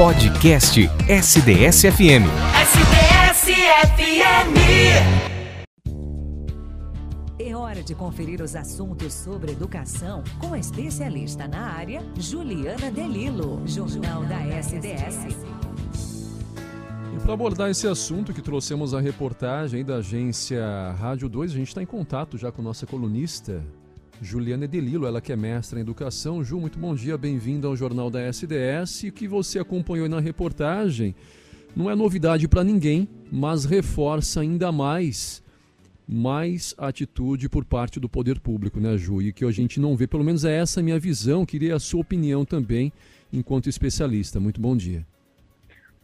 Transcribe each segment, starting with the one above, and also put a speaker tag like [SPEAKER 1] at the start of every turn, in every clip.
[SPEAKER 1] Podcast SDS-FM.
[SPEAKER 2] SDS-FM.
[SPEAKER 3] É hora de conferir os assuntos sobre educação com a especialista na área, Juliana Delilo, Jornal da SDS.
[SPEAKER 4] E para abordar esse assunto que trouxemos a reportagem da agência Rádio 2, a gente está em contato já com nossa colunista, Juliana Delilo, ela que é mestra em educação. Ju, muito bom dia, bem-vinda ao Jornal da SDS. O que você acompanhou na reportagem não é novidade para ninguém, mas reforça ainda mais mais atitude por parte do poder público, né, Ju? E que a gente não vê, pelo menos é essa a minha visão. Queria a sua opinião também, enquanto especialista. Muito bom dia.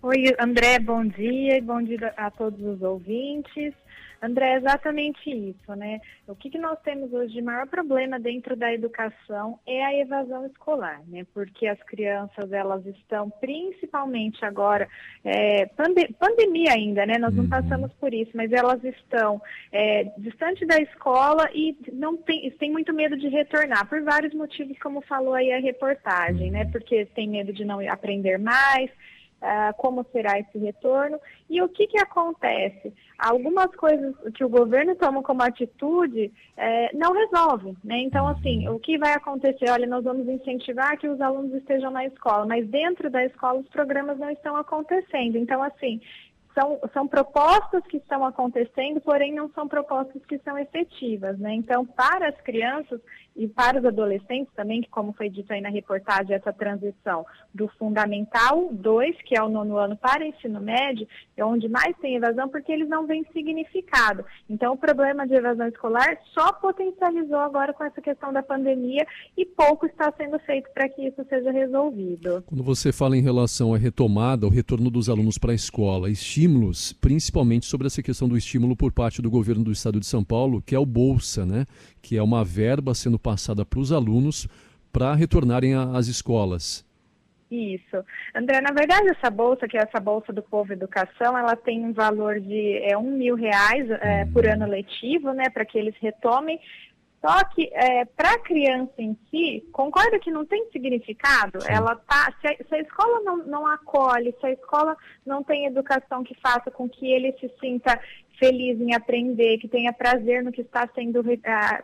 [SPEAKER 5] Oi, André, bom dia e bom dia a todos os ouvintes. André, é exatamente isso, né? O que, que nós temos hoje de maior problema dentro da educação é a evasão escolar, né? Porque as crianças, elas estão, principalmente agora, é, pande pandemia ainda, né? Nós não uhum. passamos por isso, mas elas estão é, distante da escola e não tem, tem muito medo de retornar, por vários motivos, como falou aí a reportagem, né? Porque tem medo de não aprender mais, Uh, como será esse retorno e o que, que acontece? Algumas coisas que o governo toma como atitude é, não resolve, né? Então, assim, o que vai acontecer? Olha, nós vamos incentivar que os alunos estejam na escola, mas dentro da escola os programas não estão acontecendo. Então, assim, são, são propostas que estão acontecendo, porém não são propostas que são efetivas, né? Então, para as crianças e para os adolescentes também, que como foi dito aí na reportagem, essa transição do Fundamental 2, que é o nono ano, para o ensino médio, é onde mais tem evasão, porque eles não veem significado. Então, o problema de evasão escolar só potencializou agora com essa questão da pandemia e pouco está sendo feito para que isso seja resolvido.
[SPEAKER 4] Quando você fala em relação à retomada, o retorno dos alunos para a escola, estímulos, principalmente sobre essa questão do estímulo por parte do governo do estado de São Paulo, que é o Bolsa, né? que é uma verba sendo passada para os alunos para retornarem às escolas.
[SPEAKER 5] Isso. André, na verdade, essa bolsa, que é essa bolsa do Povo Educação, ela tem um valor de é, um mil reais é, por ano letivo, né, para que eles retomem. Só que é, para a criança em si, concorda que não tem significado? Sim. Ela tá, se a, se a escola não, não acolhe, se a escola não tem educação que faça com que ele se sinta feliz em aprender, que tenha prazer no que está sendo uh,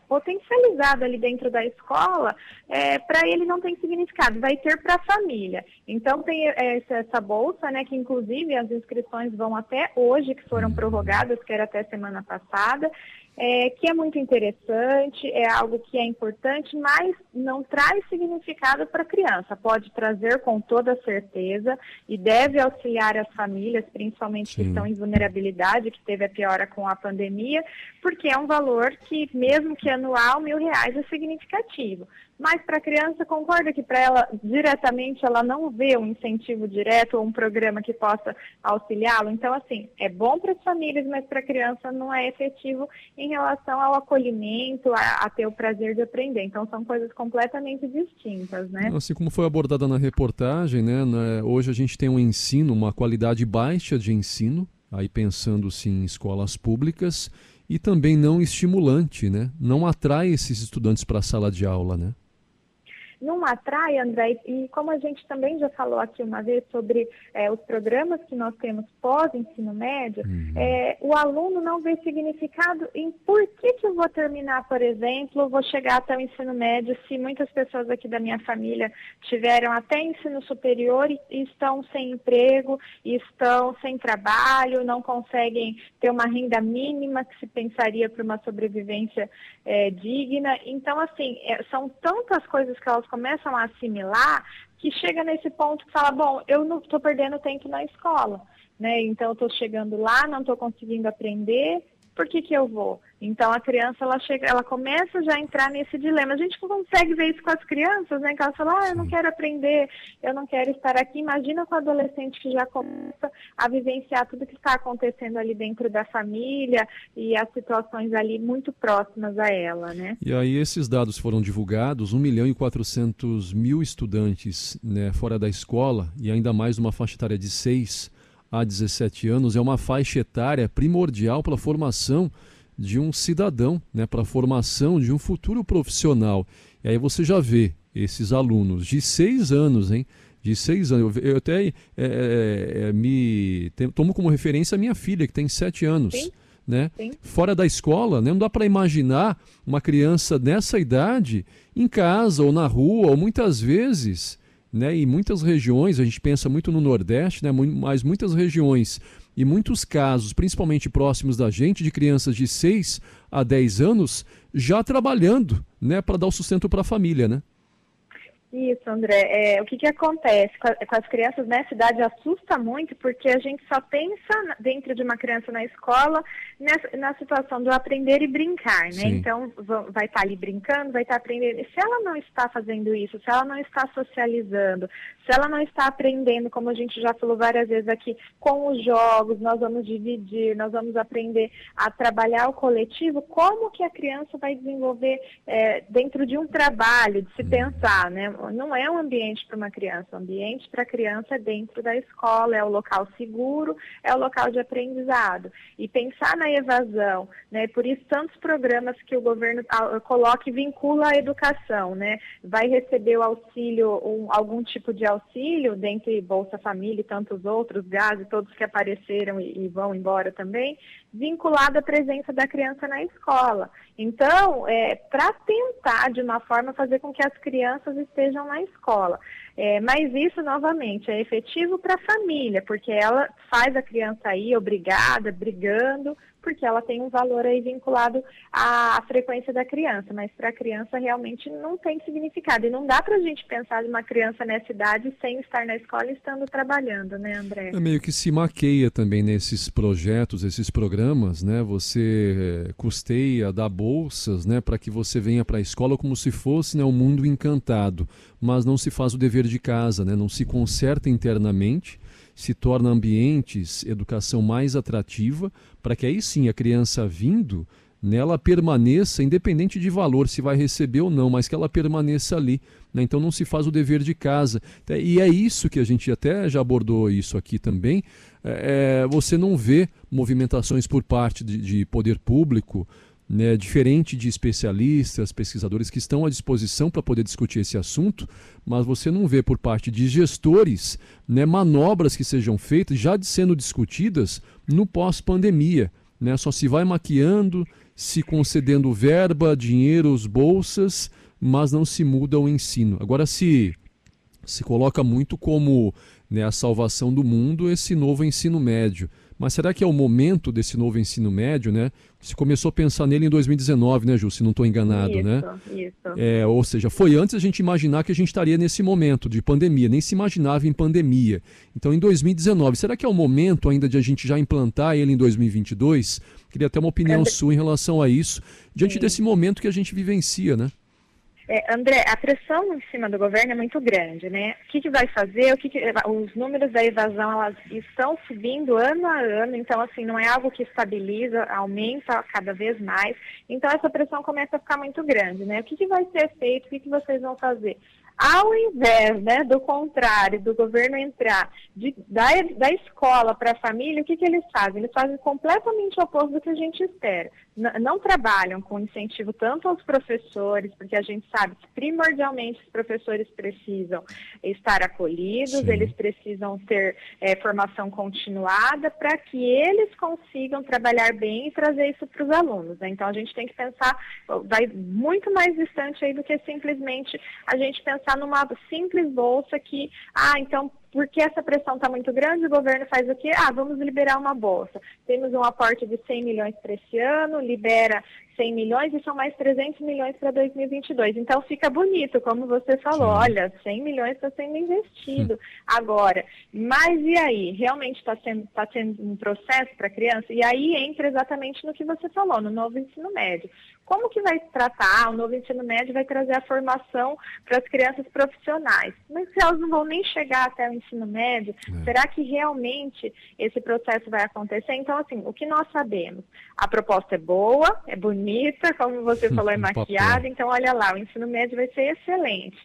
[SPEAKER 5] potencializado ali dentro da escola, é, para ele não tem significado, vai ter para a família. Então tem essa, essa, bolsa, né, que inclusive as inscrições vão até hoje, que foram prorrogadas, que era até semana passada, é, que é muito interessante, é algo que é importante, mas não traz significado para a criança. Pode trazer com toda certeza e deve auxiliar as famílias, principalmente Sim. que estão em vulnerabilidade, que teve a piora com a pandemia, porque é um valor que, mesmo que anual, mil reais é significativo. Mas para a criança, concorda que para ela, diretamente, ela não vê um incentivo direto ou um programa que possa auxiliá-lo? Então, assim, é bom para as famílias, mas para a criança não é efetivo em relação ao acolhimento, a, a, ter o prazer de aprender. Então, são coisas completamente distintas, né?
[SPEAKER 4] Assim como foi abordada na reportagem, né? Hoje a gente tem um ensino, uma qualidade baixa de ensino, aí pensando-se em escolas públicas, e também não estimulante, né? Não atrai esses estudantes para a sala de aula, né?
[SPEAKER 5] Não atrai, André, e como a gente também já falou aqui uma vez sobre é, os programas que nós temos pós-ensino médio, uhum. é, o aluno não vê significado em por que, que eu vou terminar, por exemplo, vou chegar até o ensino médio, se muitas pessoas aqui da minha família tiveram até ensino superior e, e estão sem emprego, estão sem trabalho, não conseguem ter uma renda mínima que se pensaria para uma sobrevivência é, digna. Então, assim, são tantas coisas que elas começam a assimilar que chega nesse ponto que fala, bom, eu não estou perdendo tempo na escola, né? Então eu estou chegando lá, não estou conseguindo aprender, por que, que eu vou? Então a criança ela chega, ela começa já a entrar nesse dilema. A gente consegue ver isso com as crianças, né? Que elas falam, ah, eu não quero aprender, eu não quero estar aqui. Imagina com o adolescente que já começa a vivenciar tudo que está acontecendo ali dentro da família e as situações ali muito próximas a ela, né?
[SPEAKER 4] E aí esses dados foram divulgados, 1 milhão e 400 mil estudantes né, fora da escola e ainda mais numa faixa etária de 6 a 17 anos é uma faixa etária primordial para a formação de um cidadão, né, para a formação de um futuro profissional. E aí você já vê esses alunos de 6 anos, hein, de seis anos. Eu, eu até é, é, é me tomo como referência a minha filha, que tem sete anos. Sim. Né? Fora da escola, né? não dá para imaginar uma criança nessa idade em casa ou na rua, ou muitas vezes, né? em muitas regiões, a gente pensa muito no Nordeste, né? mas muitas regiões e muitos casos, principalmente próximos da gente, de crianças de 6 a 10 anos, já trabalhando né? para dar o sustento para a família. Né?
[SPEAKER 5] Isso, André. É, o que, que acontece com, a, com, as crianças nessa idade assusta muito, porque a gente só pensa dentro de uma criança na escola nessa, na situação do aprender e brincar, né? Sim. Então, vai estar tá ali brincando, vai estar tá aprendendo. E se ela não está fazendo isso, se ela não está socializando, se ela não está aprendendo, como a gente já falou várias vezes aqui, com os jogos, nós vamos dividir, nós vamos aprender a trabalhar o coletivo, como que a criança vai desenvolver é, dentro de um trabalho, de se pensar, né? Não é um ambiente para uma criança. O ambiente para a criança é dentro da escola, é o local seguro, é o local de aprendizado. E pensar na evasão, né? Por isso tantos programas que o governo coloca e vincula à educação, né? Vai receber o auxílio, um, algum tipo de auxílio, dentre Bolsa Família e tantos outros, gás e todos que apareceram e, e vão embora também, vinculado à presença da criança na escola. Então, é, para tentar, de uma forma, fazer com que as crianças estejam na escola. É, mas isso, novamente, é efetivo para a família, porque ela faz a criança ir obrigada, brigando, porque ela tem um valor aí vinculado à frequência da criança, mas para a criança realmente não tem significado. E não dá para a gente pensar de uma criança nessa idade sem estar na escola e estando trabalhando, né, André?
[SPEAKER 4] É meio que se maqueia também nesses projetos, esses programas, né? Você eh, custeia, dá bolsas, né, para que você venha para a escola como se fosse né, um mundo encantado, mas não se faz o dever de casa, né? Não se conserta internamente se torna ambientes, educação mais atrativa, para que aí sim a criança vindo, nela permaneça, independente de valor, se vai receber ou não, mas que ela permaneça ali. Né? Então não se faz o dever de casa. E é isso que a gente até já abordou isso aqui também. É, é você não vê movimentações por parte de, de poder público né, diferente de especialistas, pesquisadores que estão à disposição para poder discutir esse assunto, mas você não vê por parte de gestores né, manobras que sejam feitas, já sendo discutidas no pós-pandemia. Né? Só se vai maquiando, se concedendo verba, dinheiros, bolsas, mas não se muda o ensino. Agora se se coloca muito como né, a salvação do mundo esse novo ensino médio. Mas será que é o momento desse novo ensino médio, né? Se começou a pensar nele em 2019, né, Ju, se não estou enganado,
[SPEAKER 5] isso,
[SPEAKER 4] né?
[SPEAKER 5] Isso.
[SPEAKER 4] É, ou seja, foi antes a gente imaginar que a gente estaria nesse momento de pandemia, nem se imaginava em pandemia. Então, em 2019, será que é o momento ainda de a gente já implantar ele em 2022? Queria ter uma opinião sua em relação a isso, diante Sim. desse momento que a gente vivencia, né?
[SPEAKER 5] É, André, a pressão em cima do governo é muito grande, né? O que, que vai fazer? O que, que os números da evasão elas estão subindo ano a ano, então assim não é algo que estabiliza, aumenta cada vez mais. Então essa pressão começa a ficar muito grande, né? O que, que vai ser feito? O que, que vocês vão fazer? Ao invés né, do contrário, do governo entrar de, da, da escola para a família, o que, que eles fazem? Eles fazem completamente o oposto do que a gente espera. N não trabalham com incentivo tanto aos professores, porque a gente sabe que primordialmente os professores precisam estar acolhidos, Sim. eles precisam ter é, formação continuada para que eles consigam trabalhar bem e trazer isso para os alunos. Né? Então a gente tem que pensar, vai muito mais distante aí do que simplesmente a gente pensar pensar numa simples bolsa que, ah, então porque essa pressão está muito grande, o governo faz o quê? Ah, vamos liberar uma bolsa. Temos um aporte de 100 milhões para esse ano, libera 100 milhões e são mais 300 milhões para 2022. Então fica bonito, como você falou, olha, 100 milhões está sendo investido agora. Mas e aí? Realmente está sendo, tá sendo um processo para a criança? E aí entra exatamente no que você falou, no novo ensino médio. Como que vai tratar? O novo ensino médio vai trazer a formação para as crianças profissionais. Mas se elas não vão nem chegar até o ensino médio, é. será que realmente esse processo vai acontecer? Então, assim, o que nós sabemos? A proposta é boa, é bonita, como você falou, é maquiada, então olha lá, o ensino médio vai ser excelente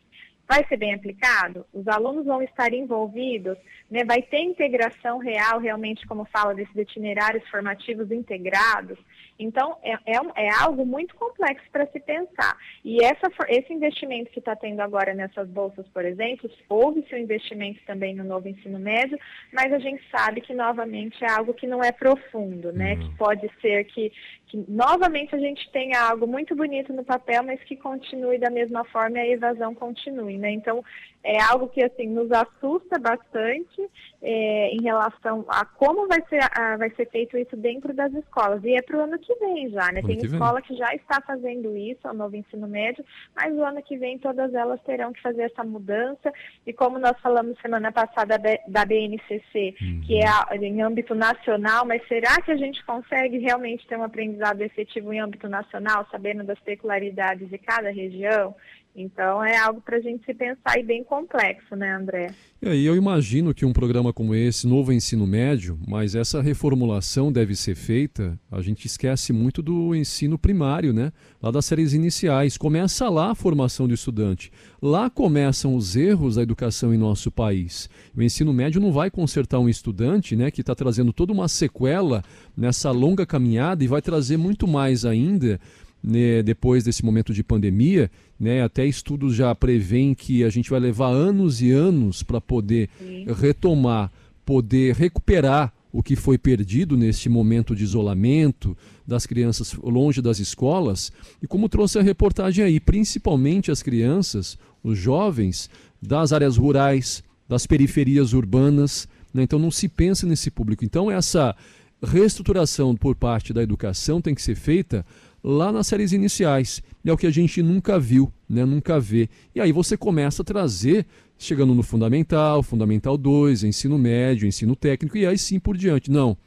[SPEAKER 5] vai ser bem aplicado? Os alunos vão estar envolvidos? Né? Vai ter integração real, realmente, como fala desses itinerários formativos integrados? Então, é, é, é algo muito complexo para se pensar. E essa, esse investimento que está tendo agora nessas bolsas, por exemplo, houve-se um investimento também no novo ensino médio, mas a gente sabe que, novamente, é algo que não é profundo, né? Uhum. Que pode ser que, que, novamente, a gente tenha algo muito bonito no papel, mas que continue da mesma forma e a evasão continue, né? Então, é algo que, assim, nos assusta bastante é, em relação a como vai ser, a, vai ser feito isso dentro das escolas. E é para o ano que vem já, né? Tem escola que já está fazendo isso, ao novo ensino médio, mas o ano que vem todas elas terão que fazer essa mudança. E como nós falamos semana passada da BNCC, uhum. que é em âmbito nacional, mas será que a gente consegue realmente ter um aprendizado efetivo em âmbito nacional, sabendo das peculiaridades de cada região? Então é algo para a gente pensar e bem complexo, né, André?
[SPEAKER 4] E aí eu imagino que um programa como esse, novo ensino médio, mas essa reformulação deve ser feita, a gente esquece muito do ensino primário, né? Lá das séries iniciais. Começa lá a formação do estudante. Lá começam os erros da educação em nosso país. O ensino médio não vai consertar um estudante, né, que está trazendo toda uma sequela nessa longa caminhada e vai trazer muito mais ainda né, depois desse momento de pandemia, né, até estudos já prevêem que a gente vai levar anos e anos para poder Sim. retomar, poder recuperar o que foi perdido neste momento de isolamento das crianças longe das escolas. E como trouxe a reportagem aí, principalmente as crianças, os jovens das áreas rurais, das periferias urbanas. Né? Então não se pensa nesse público. Então essa reestruturação por parte da educação tem que ser feita lá nas séries iniciais. É o que a gente nunca viu, né? nunca vê. E aí você começa a trazer, chegando no Fundamental, Fundamental 2, ensino médio, ensino técnico, e aí sim por diante. Não.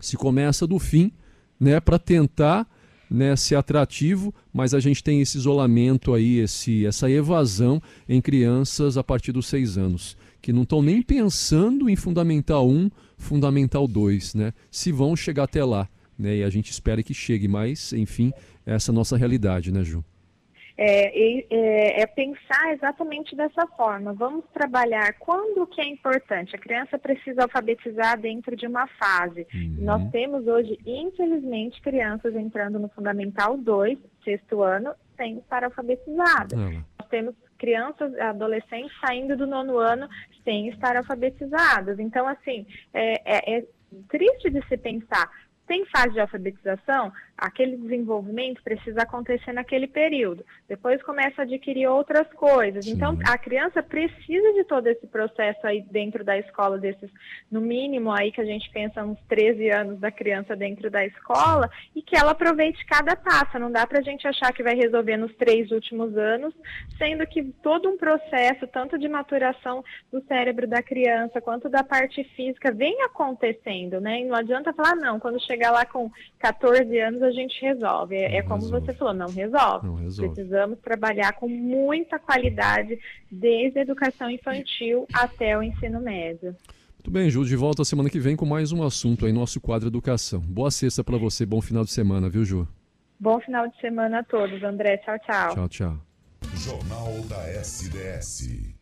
[SPEAKER 4] Se começa do fim, né, para tentar né, ser atrativo, mas a gente tem esse isolamento aí, esse, essa evasão em crianças a partir dos seis anos, que não estão nem pensando em Fundamental 1, Fundamental 2, né? Se vão chegar até lá né? E a gente espera que chegue, mas, enfim, essa nossa realidade, né, Ju?
[SPEAKER 5] É, é, é, pensar exatamente dessa forma. Vamos trabalhar quando que é importante. A criança precisa alfabetizar dentro de uma fase. Uhum. Nós temos hoje, infelizmente, crianças entrando no Fundamental 2, sexto ano, sem estar alfabetizadas. Uhum. Nós temos crianças, adolescentes saindo do nono ano sem estar alfabetizadas. Então, assim, é, é, é triste de se pensar tem fase de alfabetização, aquele desenvolvimento precisa acontecer naquele período. Depois começa a adquirir outras coisas. Sim. Então, a criança precisa de todo esse processo aí dentro da escola, desses, no mínimo aí que a gente pensa uns 13 anos da criança dentro da escola, e que ela aproveite cada taça. Não dá para a gente achar que vai resolver nos três últimos anos, sendo que todo um processo, tanto de maturação do cérebro da criança, quanto da parte física, vem acontecendo, né? E não adianta falar, não, quando chegar lá com 14 anos, a gente resolve. É, é como resolve. você falou, não resolve. não resolve. Precisamos trabalhar com muita qualidade, desde a educação infantil até o ensino médio.
[SPEAKER 4] Muito bem, Ju, de volta semana que vem com mais um assunto aí, nosso quadro Educação. Boa sexta para você, bom final de semana, viu, Ju?
[SPEAKER 5] Bom final de semana a todos, André. Tchau, tchau.
[SPEAKER 4] Tchau, tchau.
[SPEAKER 2] Jornal da SDS.